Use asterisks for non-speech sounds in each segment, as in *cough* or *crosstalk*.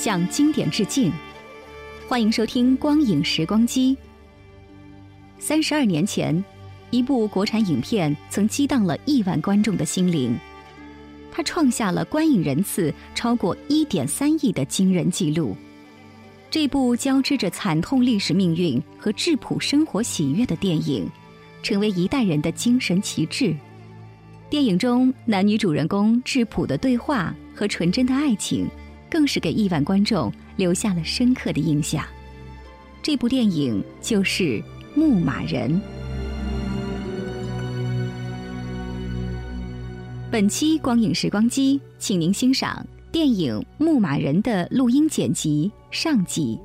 向经典致敬。欢迎收听《光影时光机》。三十二年前，一部国产影片曾激荡了亿万观众的心灵，它创下了观影人次超过一点三亿的惊人纪录。这部交织着惨痛历史命运和质朴生活喜悦的电影，成为一代人的精神旗帜。电影中男女主人公质朴的对话和纯真的爱情，更是给亿万观众留下了深刻的印象。这部电影就是《牧马人》。本期光影时光机，请您欣赏电影《牧马人》的录音剪辑上集。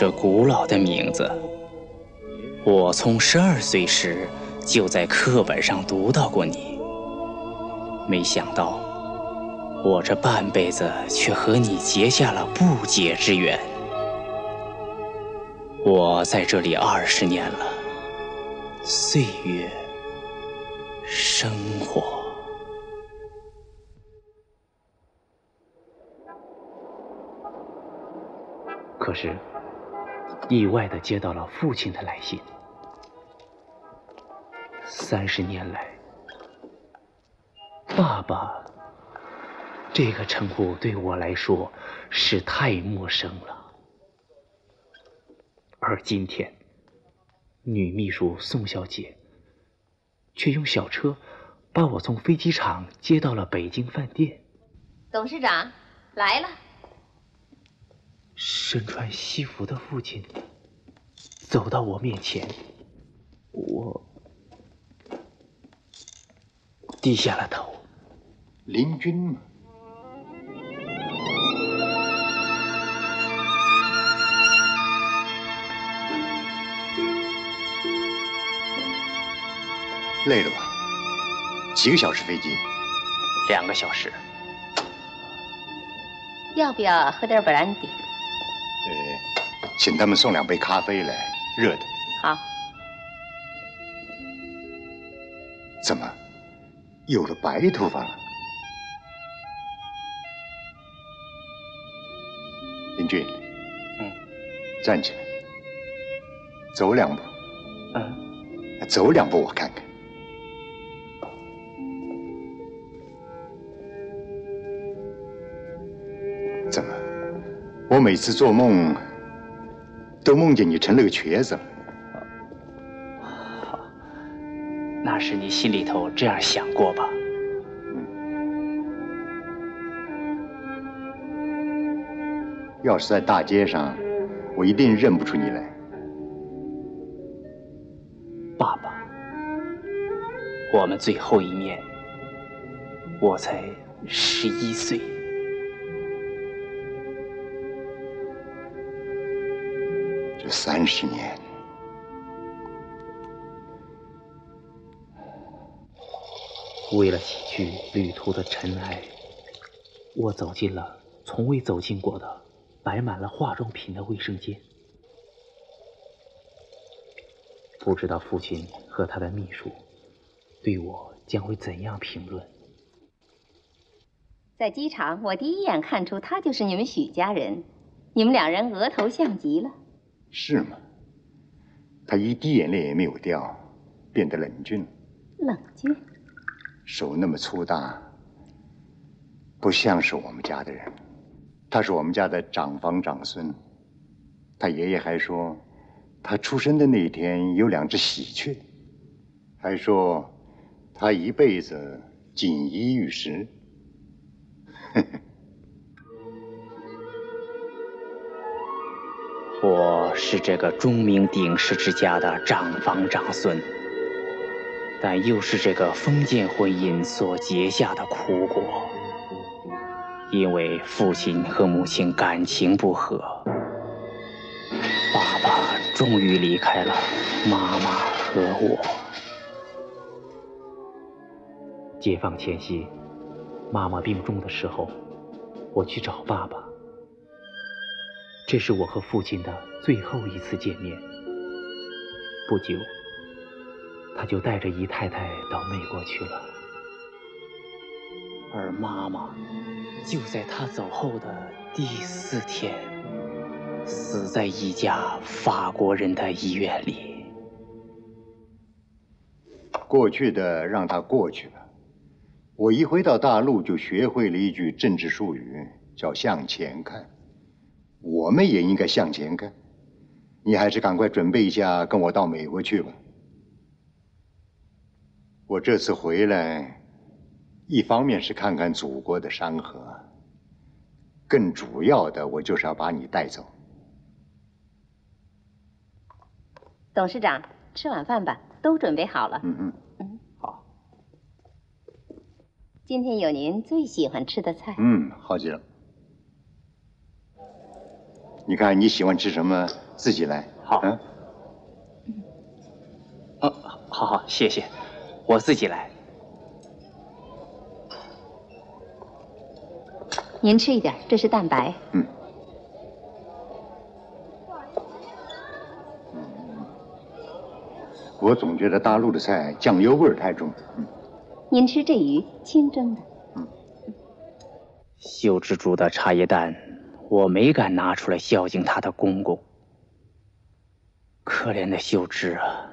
这古老的名字，我从十二岁时就在课本上读到过你。没想到，我这半辈子却和你结下了不解之缘。我在这里二十年了，岁月，生活。可是，意外的接到了父亲的来信。三十年来，爸爸这个称呼对我来说是太陌生了。而今天，女秘书宋小姐却用小车把我从飞机场接到了北京饭店。董事长来了，身穿西服的父亲走到我面前，我低下了头。林君嘛，累了吧？几个小时飞机？两个小时。要不要喝点 brandy？呃，请他们送两杯咖啡来，热的。好。怎么，有了白头发了？林俊，嗯，站起来，走两步。嗯，走两步，我看看。怎么？我每次做梦都梦见你成了个瘸子了。那是你心里头这样想过吧？要是在大街上，我一定认不出你来。爸爸，我们最后一面，我才十一岁。三十年，为了洗去旅途的尘埃，我走进了从未走进过的摆满了化妆品的卫生间。不知道父亲和他的秘书对我将会怎样评论。在机场，我第一眼看出他就是你们许家人，你们两人额头像极了。是吗？他一滴眼泪也没有掉，变得冷峻了。冷峻。手那么粗大，不像是我们家的人。他是我们家的长房长孙。他爷爷还说，他出生的那一天有两只喜鹊，还说他一辈子锦衣玉食。我是这个钟鸣鼎食之家的长房长孙，但又是这个封建婚姻所结下的苦果。因为父亲和母亲感情不和，爸爸终于离开了妈妈和我。解放前夕，妈妈病重的时候，我去找爸爸。这是我和父亲的最后一次见面。不久，他就带着姨太太到美国去了，而妈妈就在他走后的第四天，死在一家法国人的医院里。过去的让它过去了。我一回到大陆，就学会了一句政治术语，叫向前看。我们也应该向前看。你还是赶快准备一下，跟我到美国去吧。我这次回来，一方面是看看祖国的山河，更主要的，我就是要把你带走。董事长，吃晚饭吧，都准备好了。嗯嗯。嗯，好。今天有您最喜欢吃的菜。嗯，好极了。你看你喜欢吃什么，自己来。好。嗯。嗯，好好，谢谢，我自己来。您吃一点，这是蛋白。嗯。我总觉得大陆的菜酱油味儿太重。嗯。您吃这鱼，清蒸的。嗯。秀芝煮的茶叶蛋，我没敢拿出来孝敬他的公公。可怜的秀芝啊，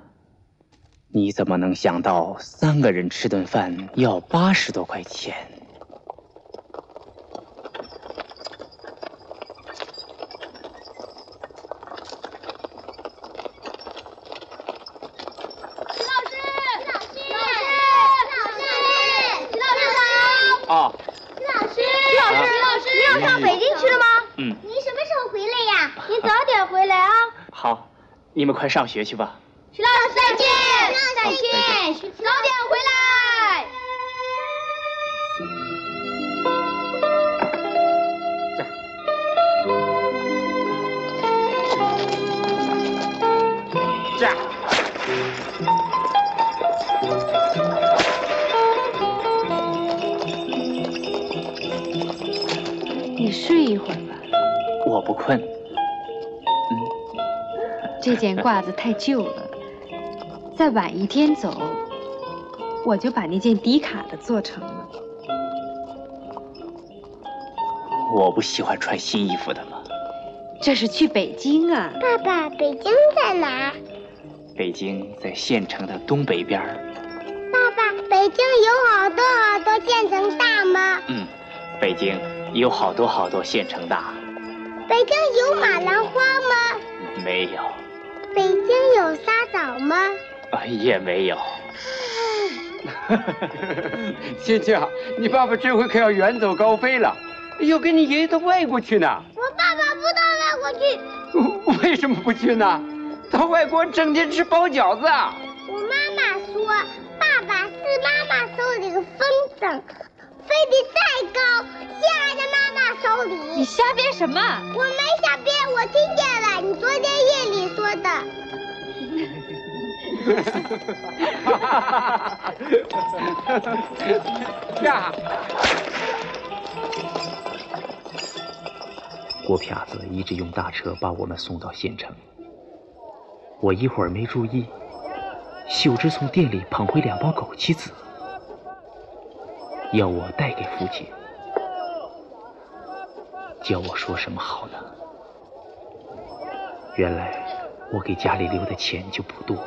你怎么能想到三个人吃顿饭要八十多块钱？徐老师，徐老师，徐老师，徐老师，你要上北京去了吗？嗯。您什么时候回来呀 *laughs* 你们快上学去吧。徐老师再见，再见，早点回来。这样。你睡一会儿吧，我不困。嗯这件褂子太旧了，再晚一天走，我就把那件迪卡的做成了。我不喜欢穿新衣服的了。这是去北京啊！爸爸，北京在哪？北京在县城的东北边儿。爸爸，北京有好多好多县城大吗？嗯，北京有好多好多县城大。北京有马兰花吗？没有。北京有沙枣吗？啊，也没有。*laughs* 欣欣，你爸爸这回可要远走高飞了，要跟你爷爷到外国去呢。我爸爸不到外国去。为什么不去呢？到外国整天吃包饺子啊！我妈妈说，爸爸是妈妈手里的风筝，飞得再高，下在妈你瞎编什么？我没瞎编，我听见了，你昨天夜里说的。呀！*laughs* 郭撇子一直用大车把我们送到县城。我一会儿没注意，秀芝从店里捧回两包枸杞子，要我带给父亲，叫我说什么好呢？原来我给家里留的钱就不多，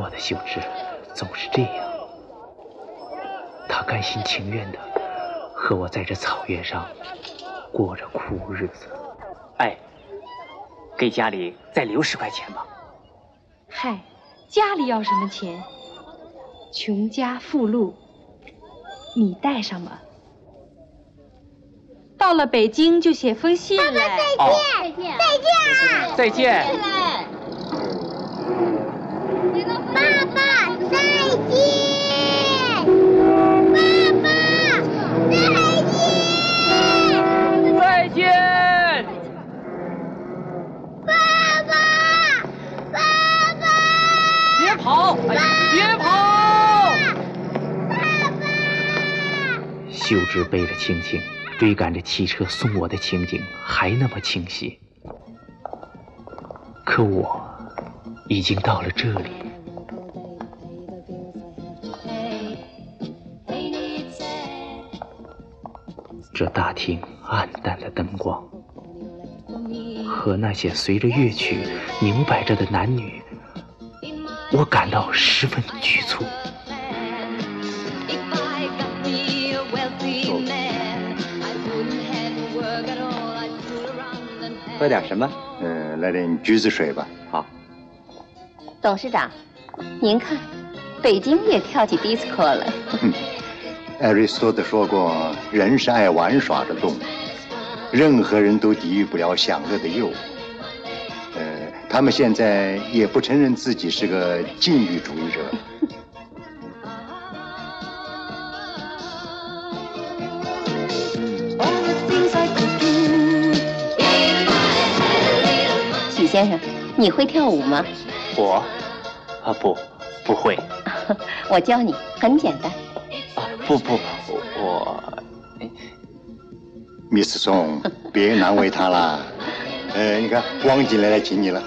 我的秀芝总是这样，她甘心情愿的和我在这草原上过着苦日子。哎。给家里再留十块钱吧。嗨，家里要什么钱？穷家富路，你带上吧。到了北京就写封信来。爸爸再见，再见，再见啊！再见。爸爸再见。爸爸再见。再见。别跑！别跑！爸爸！秀芝背着青青，追赶着汽车送我的情景还那么清晰，可我已经到了这里。这大厅暗淡的灯光，和那些随着乐曲明摆着的男女。我感到十分局促。喝点什么？呃，来点橘子水吧。好。董事长，您看，北京也跳起迪斯科了。艾瑞斯多德说过，人是爱玩耍的动物，任何人都抵御不了享乐的诱惑。呃他们现在也不承认自己是个禁欲主义者。先生，你会跳舞吗？我，啊不，不会。*laughs* 我教你，很简单。啊不不，我。Miss Song，别难为他了。*laughs* 呃，你看，汪进来来请你了。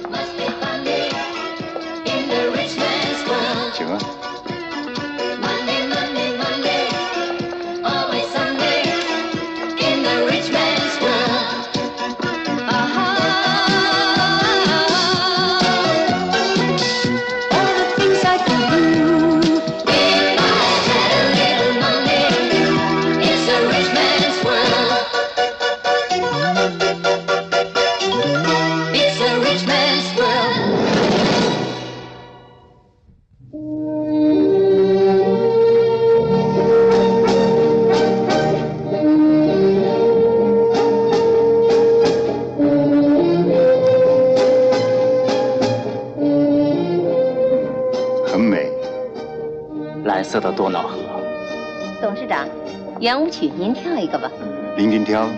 舞曲您跳一个吧。林君挑，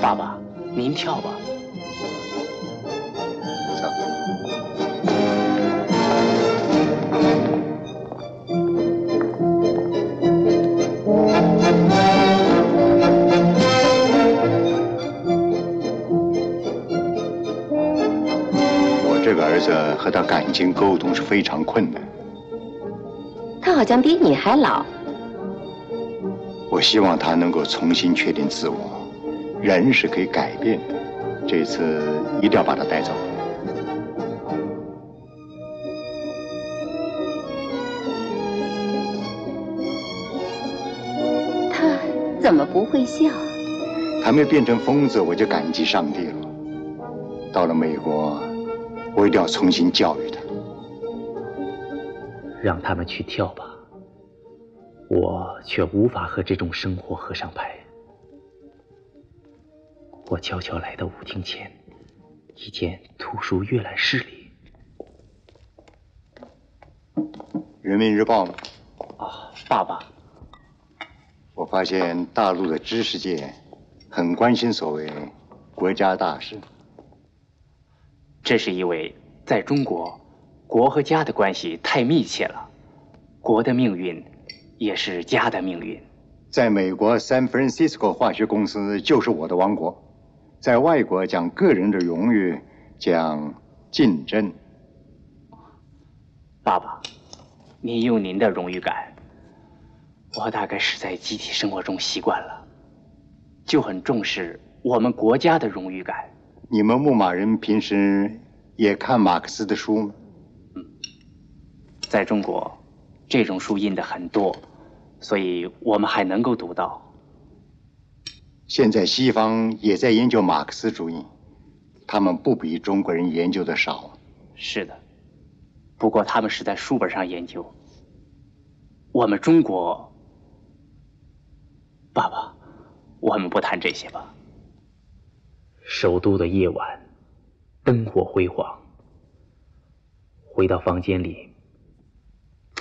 爸爸，您跳吧。我这个儿子和他感情沟通是非常困难。他好像比你还老。我希望他能够重新确定自我，人是可以改变的。这次一定要把他带走。他怎么不会笑？他没变成疯子，我就感激上帝了。到了美国，我一定要重新教育他。让他们去跳吧，我却无法和这种生活合上拍。我悄悄来到舞厅前，一间图书阅览室里。《人民日报》啊，爸爸，我发现大陆的知识界很关心所谓国家大事。这是因为在中国，国和家的关系太密切了，国的命运也是家的命运。在美国，San Francisco 化学公司就是我的王国。在外国讲个人的荣誉，讲竞争。爸爸，您有您的荣誉感，我大概是在集体生活中习惯了，就很重视我们国家的荣誉感。你们牧马人平时也看马克思的书吗？嗯，在中国，这种书印的很多，所以我们还能够读到。现在西方也在研究马克思主义，他们不比中国人研究的少。是的，不过他们是在书本上研究。我们中国，爸爸，我们不谈这些吧。首都的夜晚，灯火辉煌。回到房间里，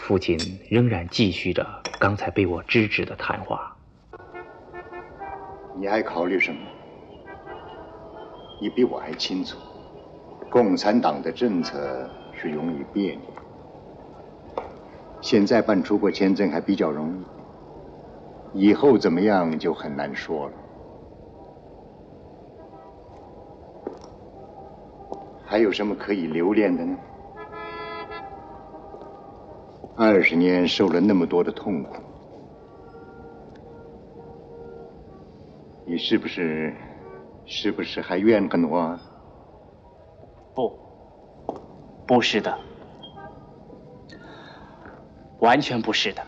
父亲仍然继续着刚才被我制止的谈话。你还考虑什么？你比我还清楚，共产党的政策是容易变的。现在办出国签证还比较容易，以后怎么样就很难说了。还有什么可以留恋的呢？二十年受了那么多的痛苦。你是不是，是不是还怨恨我？不，不是的，完全不是的。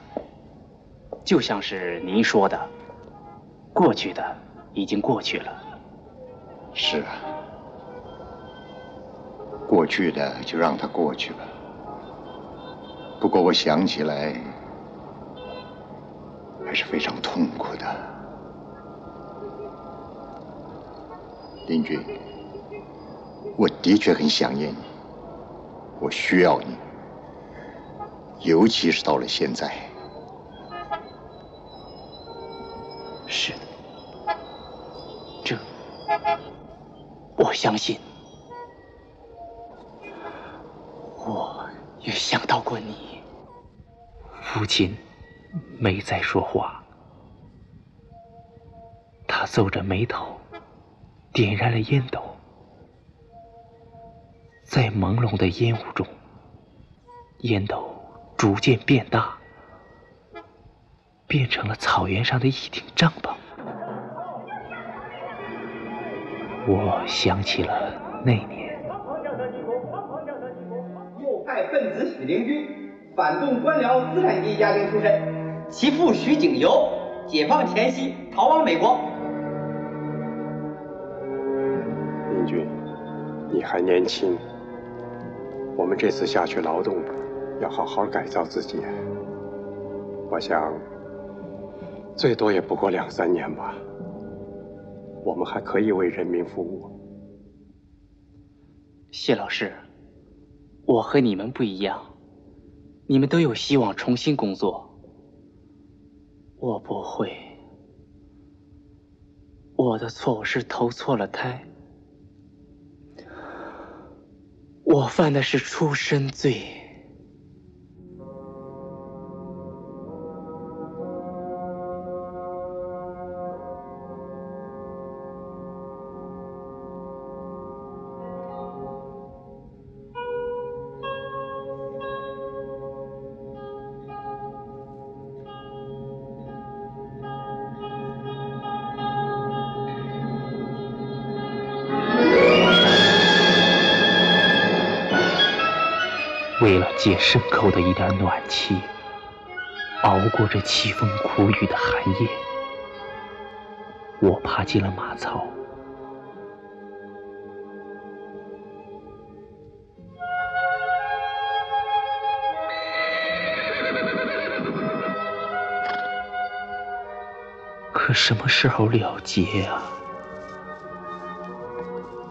就像是您说的，过去的已经过去了。是啊，过去的就让它过去吧。不过我想起来，还是非常痛苦的。林君，我的确很想念你，我需要你，尤其是到了现在。是的，这我相信。我也想到过你。父亲没再说话，他皱着眉头。点燃了烟斗，在朦胧的烟雾中，烟斗逐渐变大，变成了草原上的一顶帐篷。我想起了那年，右派分子许灵均，反动官僚资产阶级家庭出身，其父徐景由，解放前夕逃往美国。林君，你还年轻，我们这次下去劳动，要好好改造自己。我想，最多也不过两三年吧。我们还可以为人民服务。谢老师，我和你们不一样，你们都有希望重新工作。我不会。我的错误是投错了胎。我犯的是出身罪。为了借牲口的一点暖气，熬过这凄风苦雨的寒夜，我爬进了马槽。可什么时候了结啊？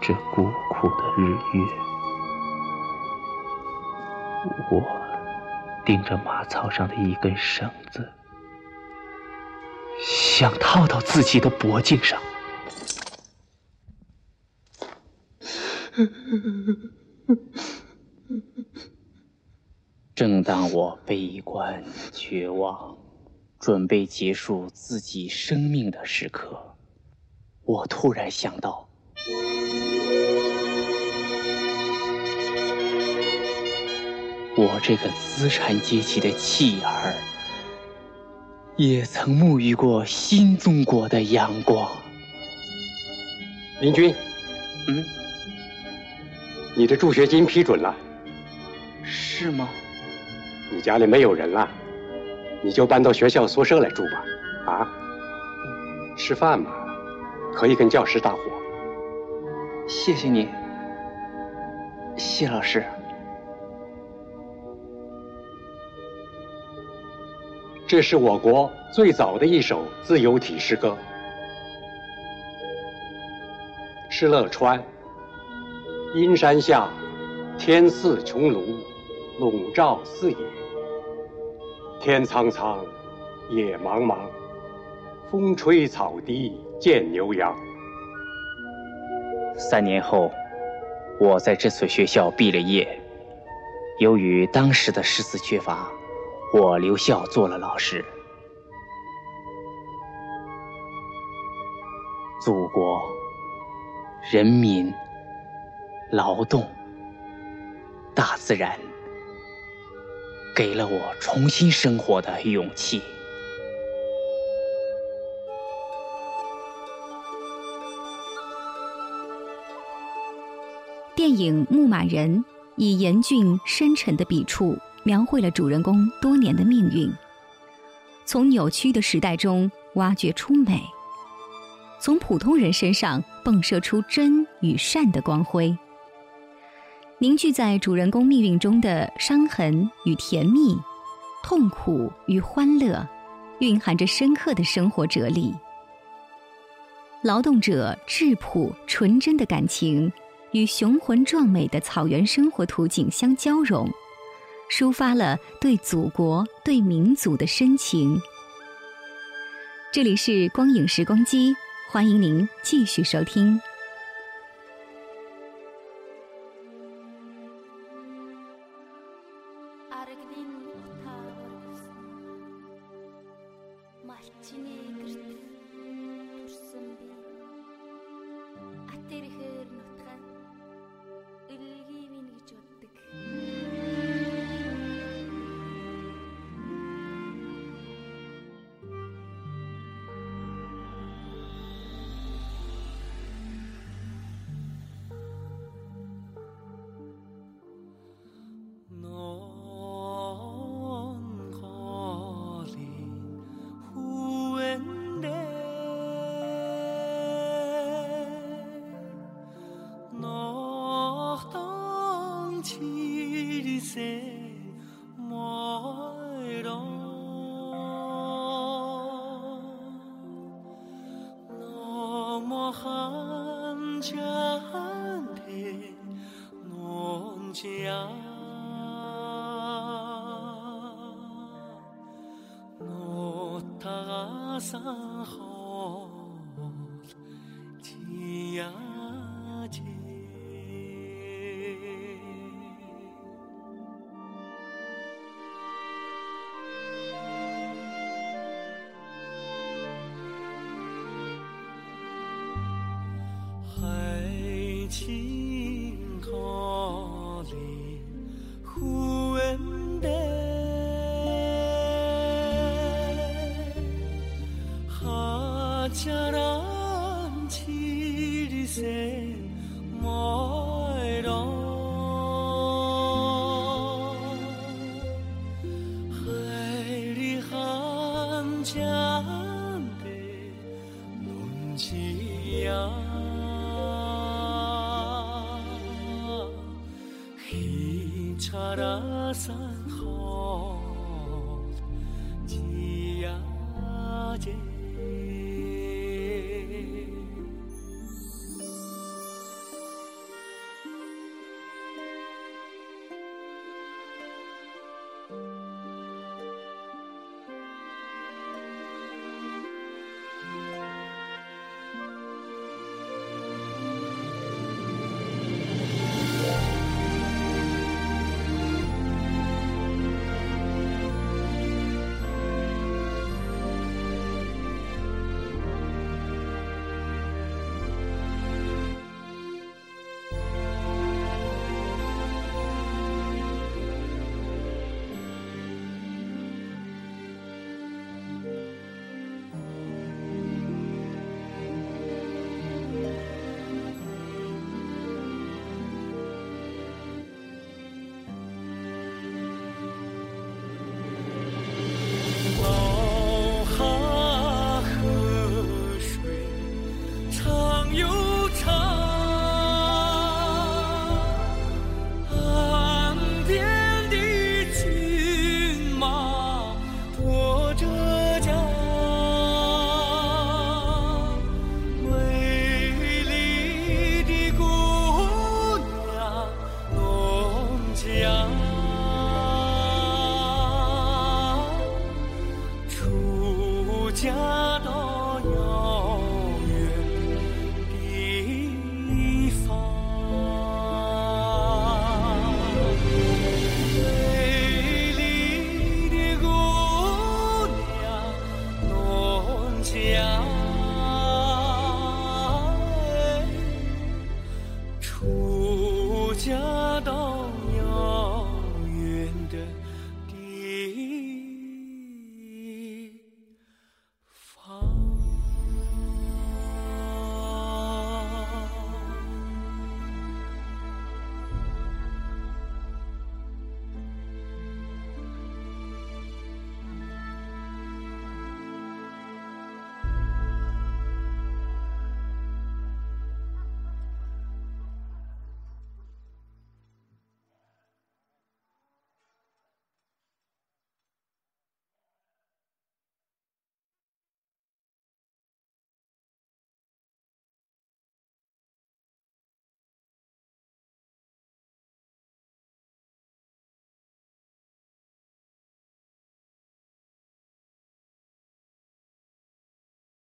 这孤苦的日月。我盯着马槽上的一根绳子，想套到自己的脖颈上。*laughs* 正当我悲观绝望，准备结束自己生命的时刻，我突然想到。我这个资产阶级的弃儿，也曾沐浴过新中国的阳光。林军，嗯，你的助学金批准了，是吗？你家里没有人了，你就搬到学校宿舍来住吧。啊，吃饭嘛，可以跟教师搭伙。谢谢你，谢老师。这是我国最早的一首自由体诗歌。敕勒川，阴山下，天似穹庐，笼罩四野。天苍苍，野茫茫，风吹草低见牛羊。三年后，我在这所学校毕了业。由于当时的师资缺乏。我留校做了老师。祖国、人民、劳动、大自然，给了我重新生活的勇气。电影《牧马人》以严峻深沉的笔触。描绘了主人公多年的命运，从扭曲的时代中挖掘出美，从普通人身上迸射出真与善的光辉。凝聚在主人公命运中的伤痕与甜蜜，痛苦与欢乐，蕴含着深刻的生活哲理。劳动者质朴纯真的感情，与雄浑壮美的草原生活图景相交融。抒发了对祖国、对民族的深情。这里是光影时光机，欢迎您继续收听。我都遥远的。